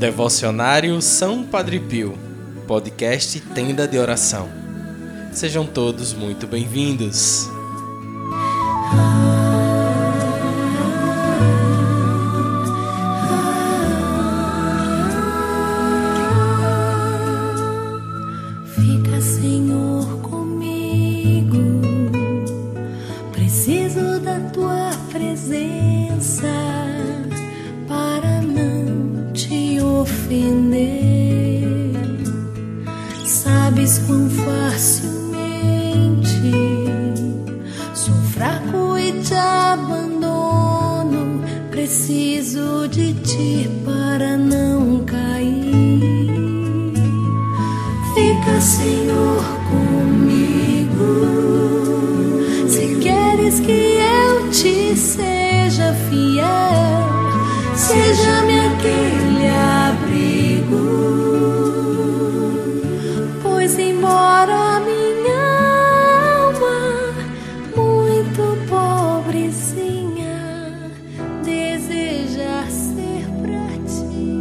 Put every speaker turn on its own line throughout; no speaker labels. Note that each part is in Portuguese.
Devocionário São Padre Pio, podcast Tenda de Oração. Sejam todos muito bem-vindos.
Fiel, seja-me aquele abrigo. Pois, embora minha alma, muito pobrezinha, deseja ser pra ti.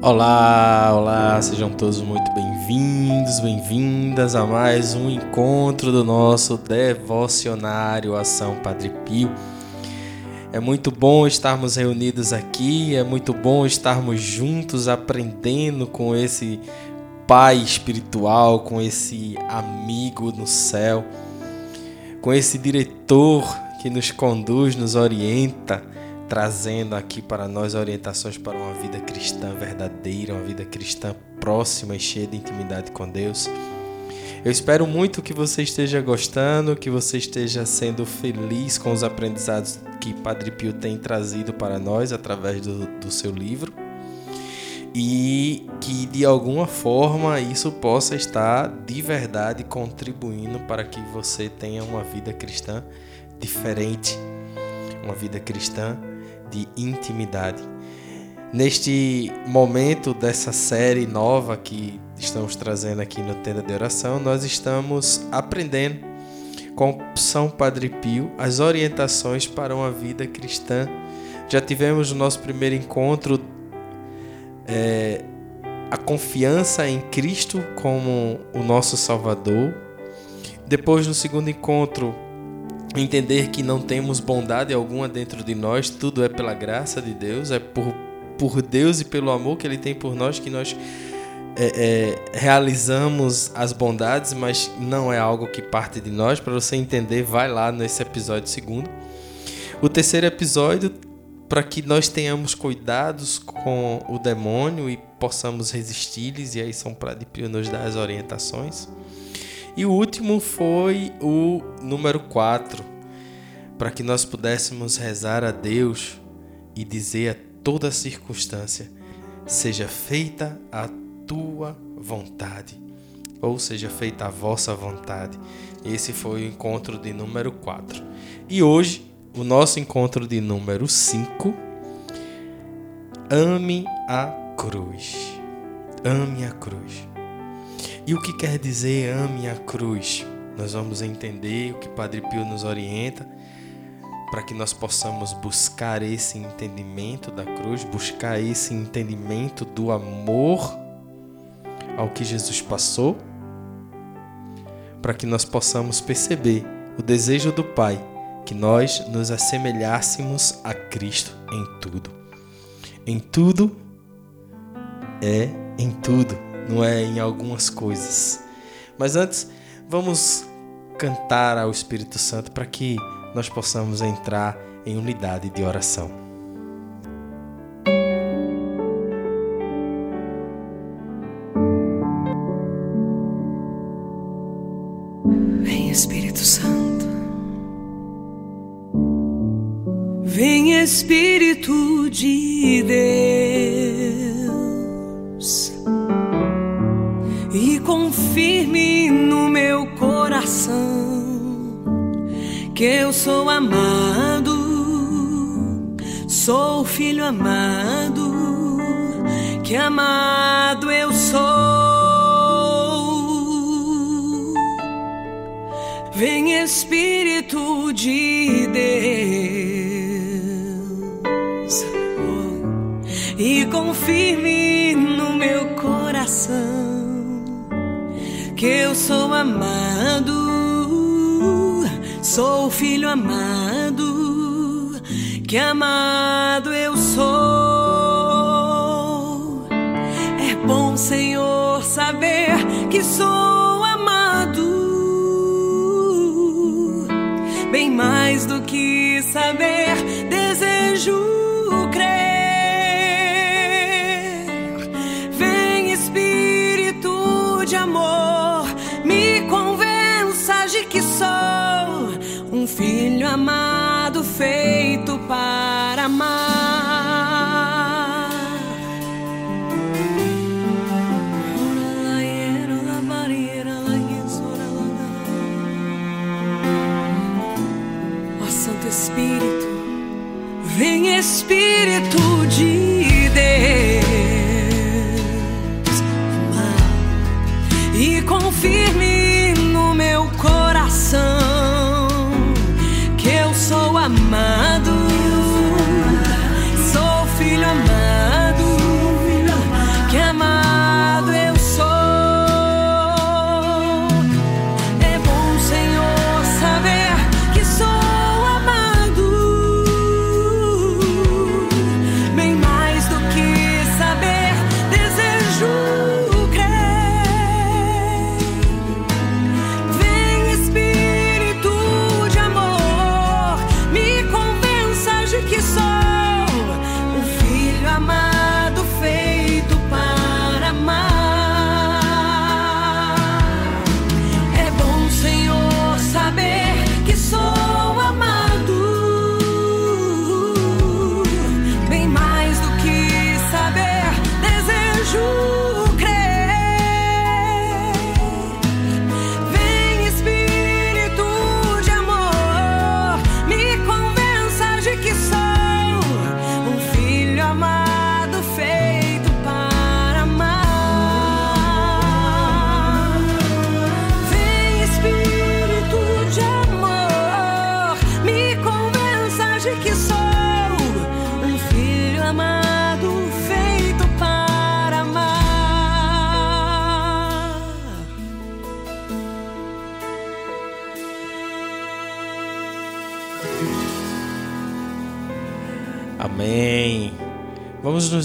Olá, olá, sejam todos muito bem-vindos, bem-vindas a mais um encontro do nosso devocionário Ação Padre Pio. É muito bom estarmos reunidos aqui, é muito bom estarmos juntos aprendendo com esse pai espiritual, com esse amigo no céu, com esse diretor que nos conduz, nos orienta trazendo aqui para nós orientações para uma vida cristã verdadeira, uma vida cristã próxima e cheia de intimidade com Deus. Eu espero muito que você esteja gostando, que você esteja sendo feliz com os aprendizados que Padre Pio tem trazido para nós através do, do seu livro e que de alguma forma isso possa estar de verdade contribuindo para que você tenha uma vida cristã diferente, uma vida cristã de intimidade. Neste momento dessa série nova que estamos trazendo aqui no Tenda de Oração, nós estamos aprendendo com São Padre Pio as orientações para uma vida cristã. Já tivemos no nosso primeiro encontro é, a confiança em Cristo como o nosso Salvador. Depois, no segundo encontro, entender que não temos bondade alguma dentro de nós, tudo é pela graça de Deus, é por, por Deus e pelo amor que Ele tem por nós que nós é, é, realizamos as bondades, mas não é algo que parte de nós. Para você entender, vai lá nesse episódio segundo. O terceiro episódio, para que nós tenhamos cuidados com o demônio e possamos resistir-lhes, e aí São Pio nos dá as orientações. E o último foi o número 4, para que nós pudéssemos rezar a Deus e dizer a toda circunstância: seja feita a tua vontade, ou seja feita a vossa vontade. Esse foi o encontro de número 4. E hoje, o nosso encontro de número 5, ame a cruz. Ame a cruz. E o que quer dizer ame a cruz? Nós vamos entender o que Padre Pio nos orienta para que nós possamos buscar esse entendimento da cruz, buscar esse entendimento do amor ao que Jesus passou, para que nós possamos perceber o desejo do Pai que nós nos assemelhássemos a Cristo em tudo. Em tudo é em tudo não é em algumas coisas. Mas antes, vamos cantar ao Espírito Santo para que nós possamos entrar em unidade de oração.
Espírito de Deus. Amado, que amado eu sou. Vem Espírito de Deus e confirme no meu coração que eu sou amado, sou filho amado, que amado Senhor, saber que sou bem mais do que saber, desejo crer. Vem Espírito de amor, me convença de que sou um filho amado, feito para amar.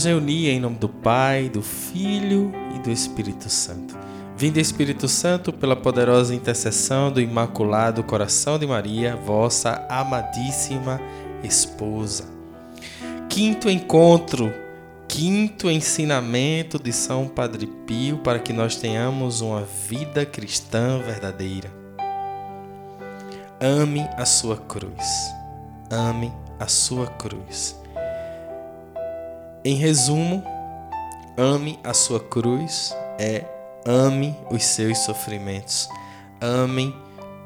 Nos reunir em nome do Pai, do Filho e do Espírito Santo. Vinde Espírito Santo pela poderosa intercessão do Imaculado Coração de Maria, vossa amadíssima esposa. Quinto encontro, quinto ensinamento de São Padre Pio para que nós tenhamos uma vida cristã verdadeira. Ame a sua cruz. Ame a sua cruz. Em resumo, ame a sua cruz é ame os seus sofrimentos. Ame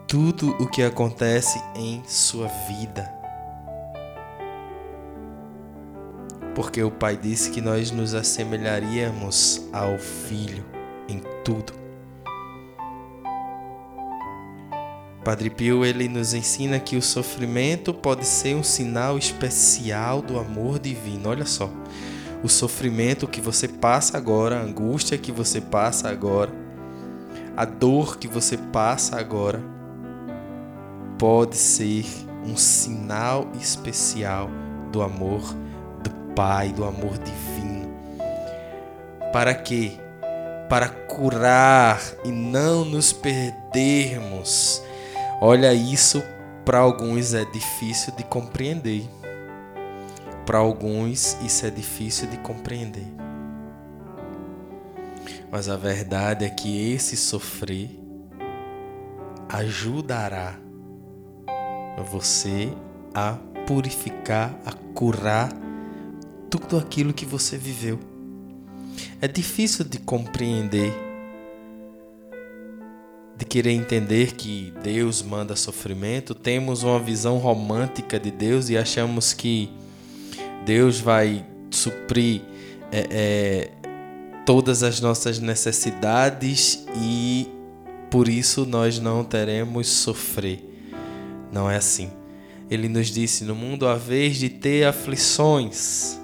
tudo o que acontece em sua vida. Porque o Pai disse que nós nos assemelharíamos ao Filho em tudo. Padre Pio ele nos ensina que o sofrimento pode ser um sinal especial do amor divino. Olha só, o sofrimento que você passa agora, a angústia que você passa agora, a dor que você passa agora, pode ser um sinal especial do amor do Pai, do amor divino. Para quê? Para curar e não nos perdermos. Olha, isso para alguns é difícil de compreender. Para alguns isso é difícil de compreender. Mas a verdade é que esse sofrer ajudará você a purificar, a curar tudo aquilo que você viveu. É difícil de compreender, de querer entender que Deus manda sofrimento. Temos uma visão romântica de Deus e achamos que Deus vai suprir é, é, todas as nossas necessidades e por isso nós não teremos sofrer. Não é assim. Ele nos disse: No mundo há vez de ter aflições.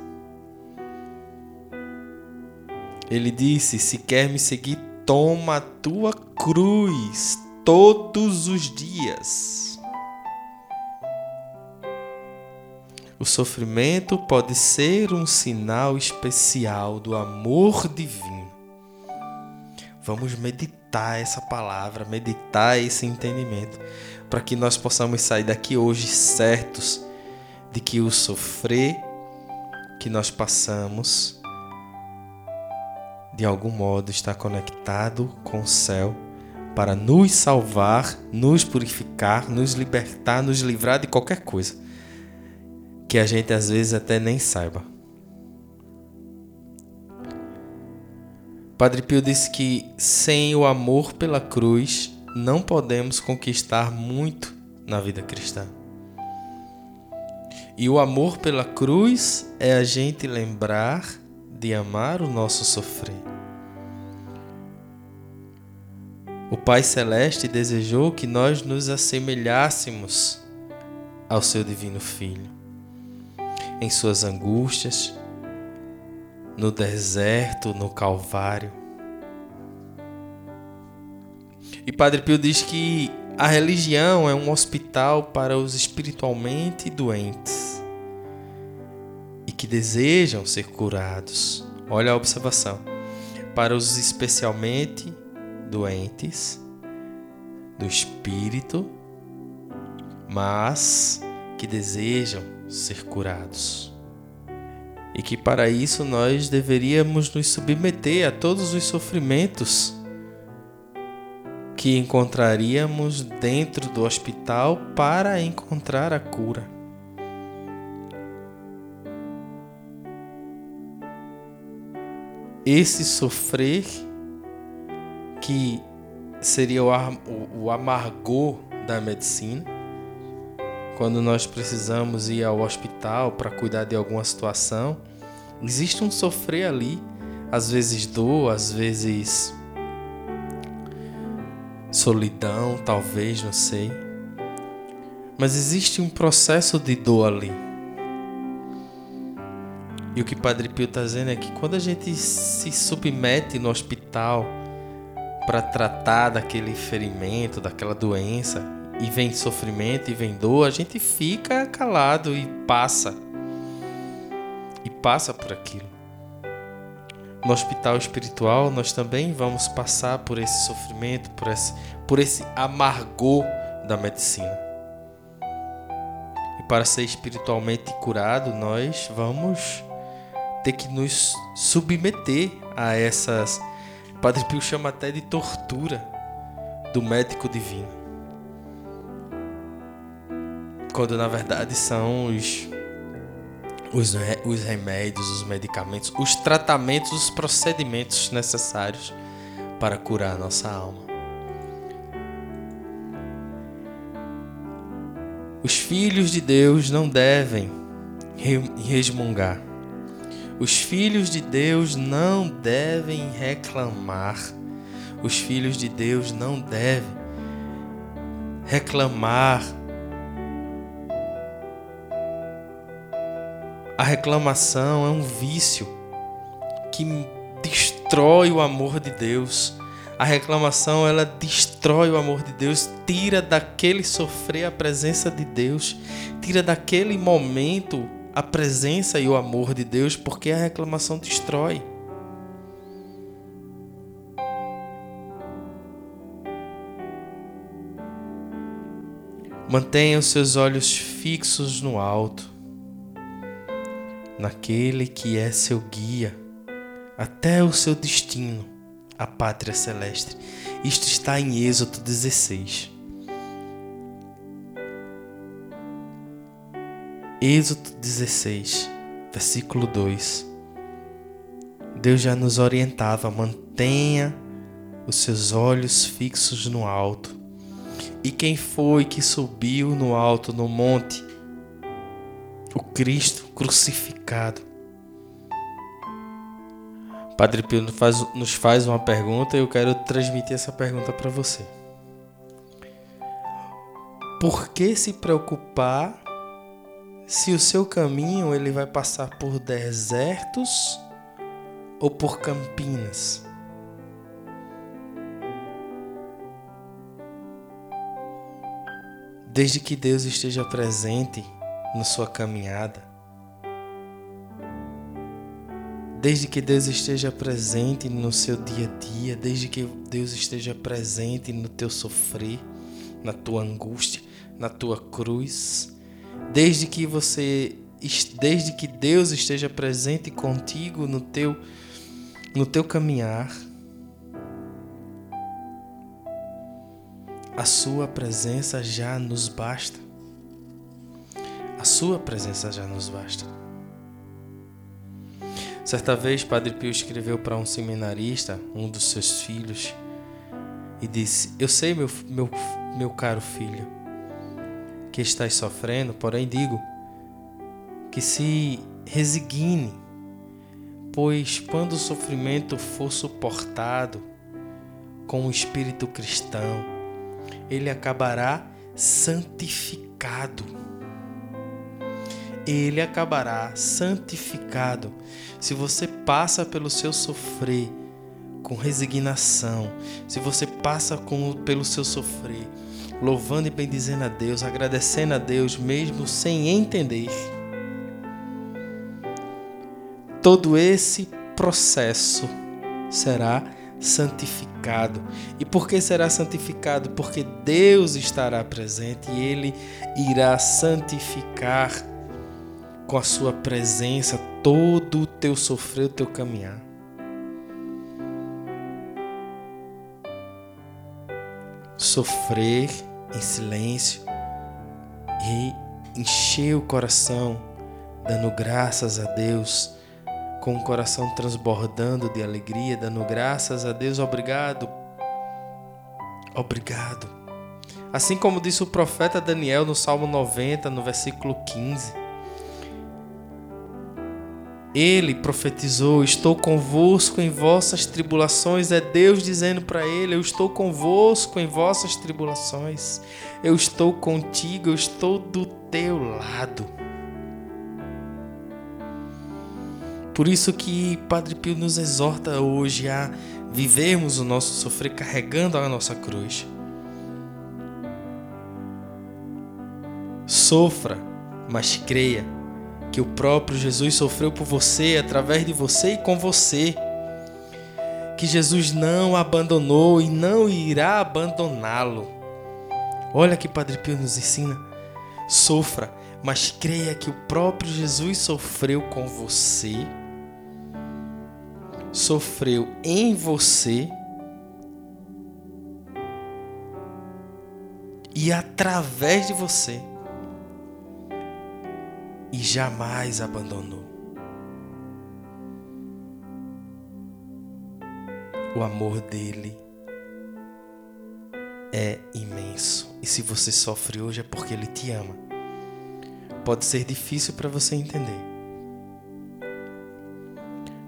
Ele disse: Se quer me seguir, toma a tua cruz todos os dias. O sofrimento pode ser um sinal especial do amor divino. Vamos meditar essa palavra, meditar esse entendimento, para que nós possamos sair daqui hoje certos de que o sofrer que nós passamos de algum modo está conectado com o céu para nos salvar, nos purificar, nos libertar, nos livrar de qualquer coisa que a gente às vezes até nem saiba. Padre Pio disse que sem o amor pela cruz não podemos conquistar muito na vida cristã. E o amor pela cruz é a gente lembrar de amar o nosso sofrer. O Pai Celeste desejou que nós nos assemelhássemos ao seu Divino Filho. Em suas angústias, no deserto, no Calvário. E Padre Pio diz que a religião é um hospital para os espiritualmente doentes e que desejam ser curados. Olha a observação. Para os especialmente doentes do espírito, mas que desejam ser curados e que para isso nós deveríamos nos submeter a todos os sofrimentos que encontraríamos dentro do hospital para encontrar a cura. Esse sofrer que seria o, amargor da medicina quando nós precisamos ir ao hospital para cuidar de alguma situação, existe um sofrer ali, às vezes dor, às vezes solidão, talvez, não sei. Mas existe um processo de dor ali. E o que Padre Pio está dizendo é que quando a gente se submete no hospital para tratar daquele ferimento, daquela doença, e vem sofrimento e vem dor, a gente fica calado e passa. E passa por aquilo. No hospital espiritual, nós também vamos passar por esse sofrimento, por esse, por esse amargor da medicina. E para ser espiritualmente curado, nós vamos ter que nos submeter a essas. Padre Pio chama até de tortura do médico divino quando na verdade são os, os, os remédios, os medicamentos, os tratamentos, os procedimentos necessários para curar a nossa alma. Os filhos de Deus não devem resmungar. Os filhos de Deus não devem reclamar. Os filhos de Deus não devem reclamar A reclamação é um vício que destrói o amor de Deus. A reclamação ela destrói o amor de Deus, tira daquele sofrer a presença de Deus, tira daquele momento a presença e o amor de Deus, porque a reclamação destrói. Mantenha os seus olhos fixos no alto naquele que é seu guia até o seu destino, a pátria celeste. Isto está em Êxodo 16. Êxodo 16, versículo 2. Deus já nos orientava: mantenha os seus olhos fixos no alto. E quem foi que subiu no alto no monte? o Cristo crucificado. Padre Pio nos faz, nos faz uma pergunta e eu quero transmitir essa pergunta para você. por que se preocupar se o seu caminho ele vai passar por desertos ou por campinas? Desde que Deus esteja presente na sua caminhada, desde que Deus esteja presente no seu dia a dia, desde que Deus esteja presente no teu sofrer, na tua angústia, na tua cruz, desde que você desde que Deus esteja presente contigo no teu no teu caminhar, a sua presença já nos basta. A sua presença já nos basta. Certa vez, Padre Pio escreveu para um seminarista, um dos seus filhos, e disse: Eu sei, meu, meu, meu caro filho, que estás sofrendo, porém digo que se resigne, pois quando o sofrimento for suportado com o espírito cristão, ele acabará santificado. Ele acabará santificado se você passa pelo seu sofrer com resignação, se você passa com, pelo seu sofrer louvando e bendizendo a Deus, agradecendo a Deus mesmo sem entender, todo esse processo será santificado. E por que será santificado? Porque Deus estará presente e Ele irá santificar com a sua presença todo o teu sofrer, o teu caminhar. Sofrer em silêncio e encher o coração, dando graças a Deus, com o coração transbordando de alegria, dando graças a Deus, obrigado, obrigado. Assim como disse o profeta Daniel no Salmo 90, no versículo 15. Ele profetizou: Estou convosco em vossas tribulações. É Deus dizendo para ele: Eu estou convosco em vossas tribulações. Eu estou contigo, eu estou do teu lado. Por isso que Padre Pio nos exorta hoje a vivermos o nosso sofrer carregando a nossa cruz. Sofra, mas creia que o próprio Jesus sofreu por você, através de você e com você. Que Jesus não abandonou e não irá abandoná-lo. Olha que Padre Pio nos ensina. Sofra, mas creia que o próprio Jesus sofreu com você, sofreu em você e através de você e jamais abandonou. O amor dele é imenso. E se você sofre hoje é porque ele te ama. Pode ser difícil para você entender.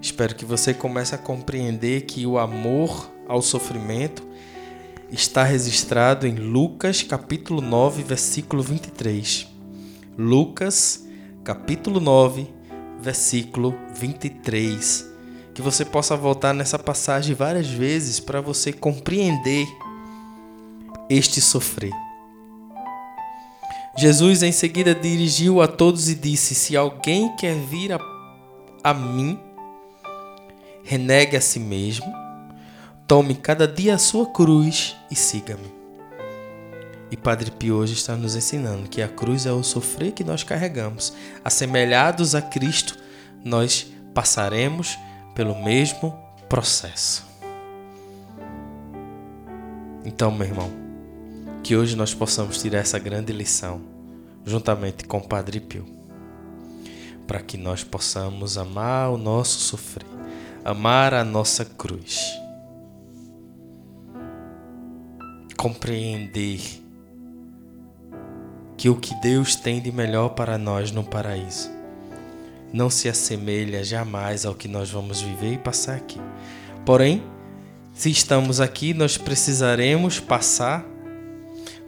Espero que você comece a compreender que o amor ao sofrimento está registrado em Lucas capítulo 9, versículo 23. Lucas capítulo 9, versículo 23. Que você possa voltar nessa passagem várias vezes para você compreender este sofrer. Jesus em seguida dirigiu a todos e disse: Se alguém quer vir a, a mim, renegue a si mesmo, tome cada dia a sua cruz e siga-me. E Padre Pio hoje está nos ensinando que a cruz é o sofrer que nós carregamos. Assemelhados a Cristo, nós passaremos pelo mesmo processo. Então, meu irmão, que hoje nós possamos tirar essa grande lição, juntamente com Padre Pio, para que nós possamos amar o nosso sofrer, amar a nossa cruz, compreender que o que Deus tem de melhor para nós no paraíso não se assemelha jamais ao que nós vamos viver e passar aqui. Porém, se estamos aqui, nós precisaremos passar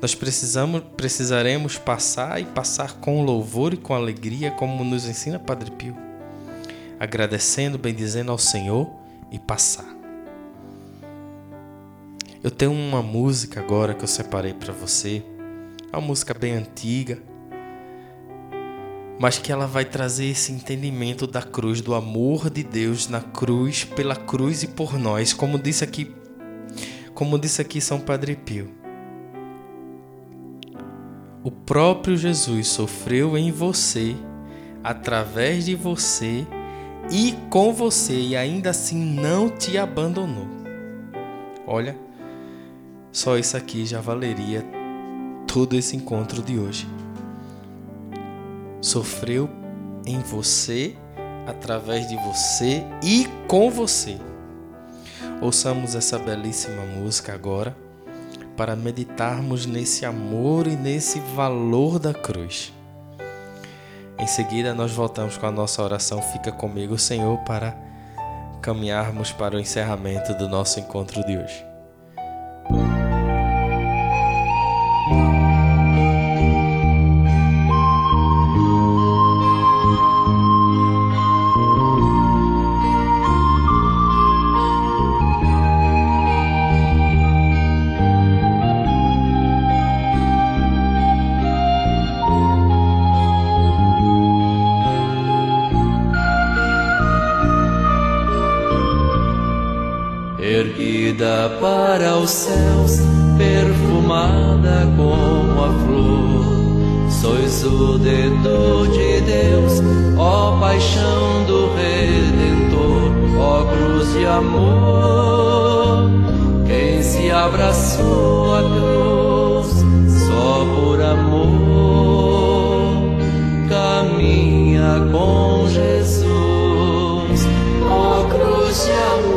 Nós precisamos, precisaremos passar e passar com louvor e com alegria, como nos ensina Padre Pio, agradecendo, bendizendo ao Senhor e passar. Eu tenho uma música agora que eu separei para você, uma música bem antiga, mas que ela vai trazer esse entendimento da cruz, do amor de Deus na cruz, pela cruz e por nós, como disse aqui, como disse aqui São Padre Pio. O próprio Jesus sofreu em você, através de você e com você, e ainda assim não te abandonou. Olha, só isso aqui já valeria todo esse encontro de hoje sofreu em você, através de você e com você. Ouçamos essa belíssima música agora para meditarmos nesse amor e nesse valor da cruz. Em seguida, nós voltamos com a nossa oração. Fica comigo, Senhor, para caminharmos para o encerramento do nosso encontro de hoje.
Cruz de amor. Quem se abraçou à cruz só por amor, caminha com Jesus, ó cruz de amor.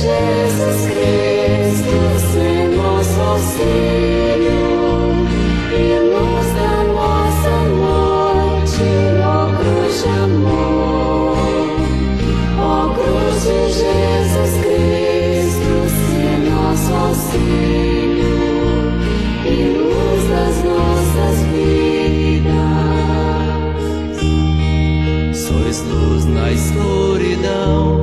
Jesus Cristo, sem nosso auxílio
escuridão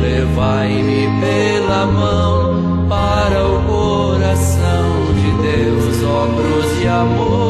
Levai-me pela mão para o coração de Deus, ó de amor.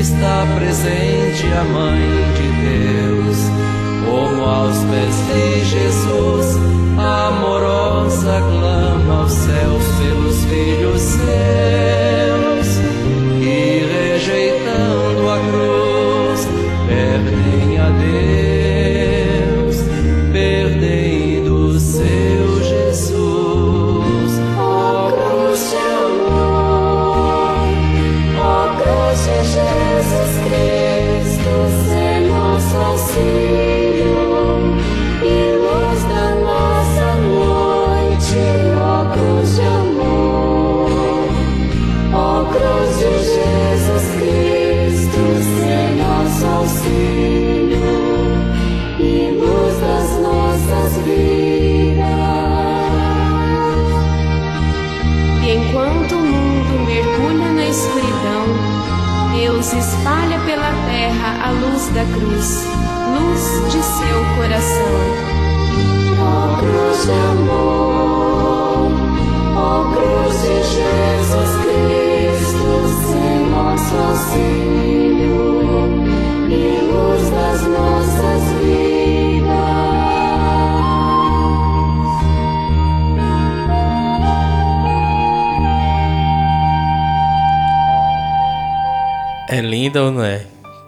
está presente a Mãe de Deus, como aos pés de Jesus, amorosa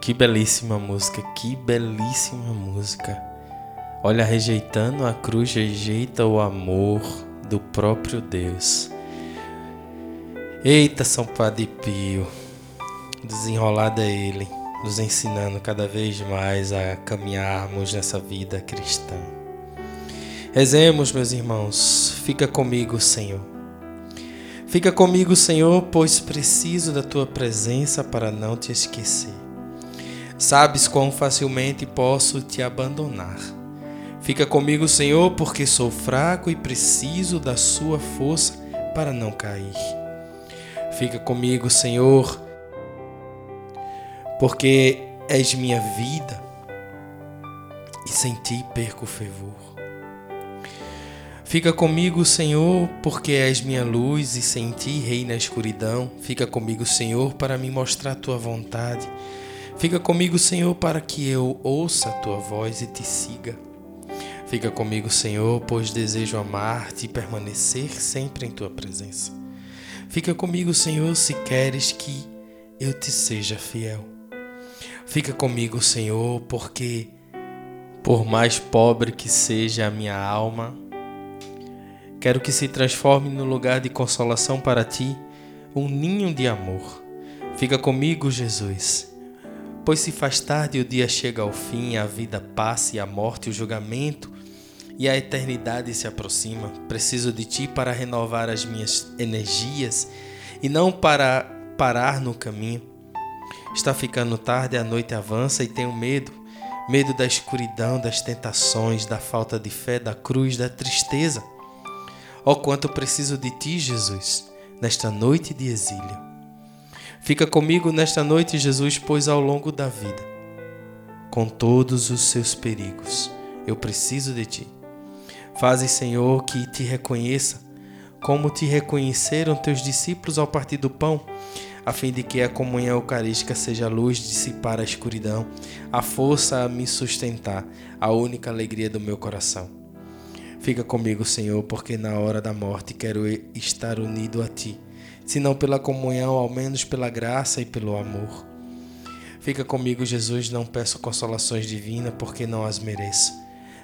Que belíssima música, que belíssima música. Olha, rejeitando a cruz, rejeita o amor do próprio Deus. Eita, São Padre Pio, desenrolada é ele, nos ensinando cada vez mais a caminharmos nessa vida cristã. Rezemos, meus irmãos, fica comigo, Senhor. Fica comigo, Senhor, pois preciso da tua presença para não te esquecer. Sabes quão facilmente posso te abandonar. Fica comigo, Senhor, porque sou fraco e preciso da Sua força para não cair. Fica comigo, Senhor, porque és minha vida e sem ti perco o fervor. Fica comigo, Senhor, porque és minha luz e sem ti reina a escuridão. Fica comigo, Senhor, para me mostrar tua vontade. Fica comigo, Senhor, para que eu ouça a tua voz e te siga. Fica comigo, Senhor, pois desejo amar-te e permanecer sempre em tua presença. Fica comigo, Senhor, se queres que eu te seja fiel. Fica comigo, Senhor, porque, por mais pobre que seja a minha alma, quero que se transforme no lugar de consolação para ti, um ninho de amor. Fica comigo, Jesus Pois se faz tarde e o dia chega ao fim, a vida passa e a morte, o julgamento e a eternidade se aproxima. Preciso de ti para renovar as minhas energias e não para parar no caminho. Está ficando tarde, a noite avança e tenho medo. Medo da escuridão, das tentações, da falta de fé, da cruz, da tristeza. Oh, quanto preciso de ti, Jesus, nesta noite de exílio. Fica comigo nesta noite, Jesus, pois ao longo da vida, com todos os seus perigos, eu preciso de ti. Faze, Senhor, que te reconheça, como te reconheceram teus discípulos ao partir do pão, a fim de que a comunhão eucarística seja a luz dissipar a escuridão, a força a me sustentar, a única alegria do meu coração. Fica comigo, Senhor, porque na hora da morte quero estar unido a ti se não pela comunhão, ao menos pela graça e pelo amor. Fica comigo, Jesus, não peço consolações divinas, porque não as mereço,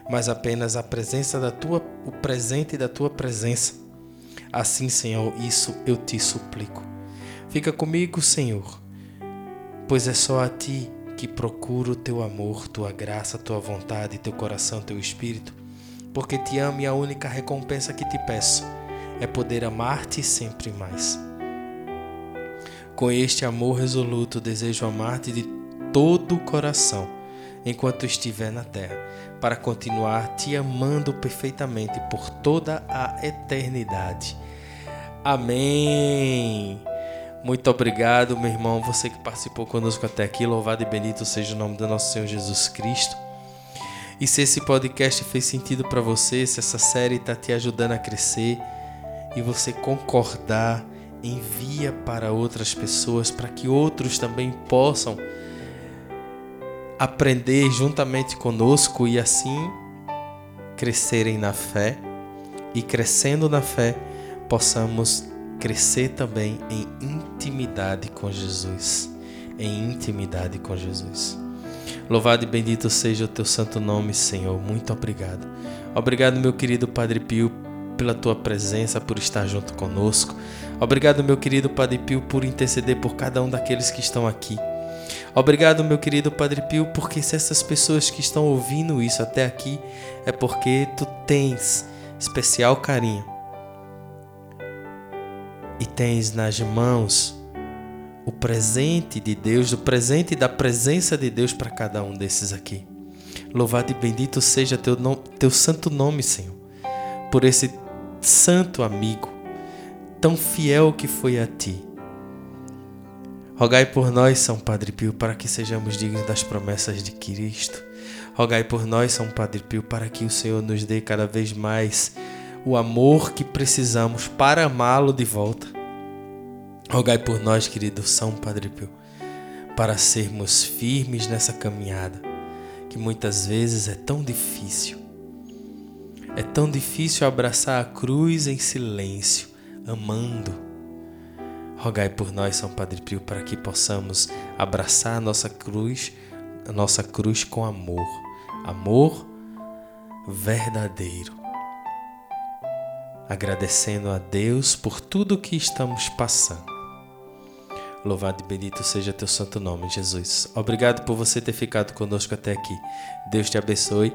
mas apenas a presença da tua, o presente da tua presença. Assim, Senhor, isso eu te suplico. Fica comigo, Senhor, pois é só a ti que procuro teu amor, tua graça, tua vontade, teu coração, teu espírito, porque te amo e a única recompensa que te peço é poder amar-te sempre mais. Com este amor resoluto, desejo amar-te de todo o coração enquanto estiver na terra, para continuar te amando perfeitamente por toda a eternidade. Amém. Muito obrigado, meu irmão, você que participou conosco até aqui. Louvado e bendito seja o nome do nosso Senhor Jesus Cristo. E se esse podcast fez sentido para você, se essa série está te ajudando a crescer e você concordar envia para outras pessoas para que outros também possam aprender juntamente conosco e assim crescerem na fé e crescendo na fé possamos crescer também em intimidade com Jesus, em intimidade com Jesus. Louvado e bendito seja o teu santo nome, Senhor. Muito obrigado. Obrigado, meu querido Padre Pio, pela tua presença, por estar junto conosco. Obrigado, meu querido Padre Pio, por interceder por cada um daqueles que estão aqui. Obrigado, meu querido Padre Pio, porque se essas pessoas que estão ouvindo isso até aqui é porque tu tens especial carinho e tens nas mãos o presente de Deus, o presente da presença de Deus para cada um desses aqui. Louvado e bendito seja teu, nome, teu santo nome, Senhor, por esse santo amigo, tão fiel que foi a ti. Rogai por nós, São Padre Pio, para que sejamos dignos das promessas de Cristo. Rogai por nós, São Padre Pio, para que o Senhor nos dê cada vez mais o amor que precisamos para amá-lo de volta. Rogai por nós, querido São Padre Pio, para sermos firmes nessa caminhada, que muitas vezes é tão difícil. É tão difícil abraçar a cruz em silêncio, amando.
Rogai por nós, São Padre Pio, para que possamos abraçar a nossa cruz, a nossa cruz com amor, amor verdadeiro. Agradecendo a Deus por tudo que estamos passando. Louvado e bendito seja teu santo nome, Jesus. Obrigado por você ter ficado conosco até aqui. Deus te abençoe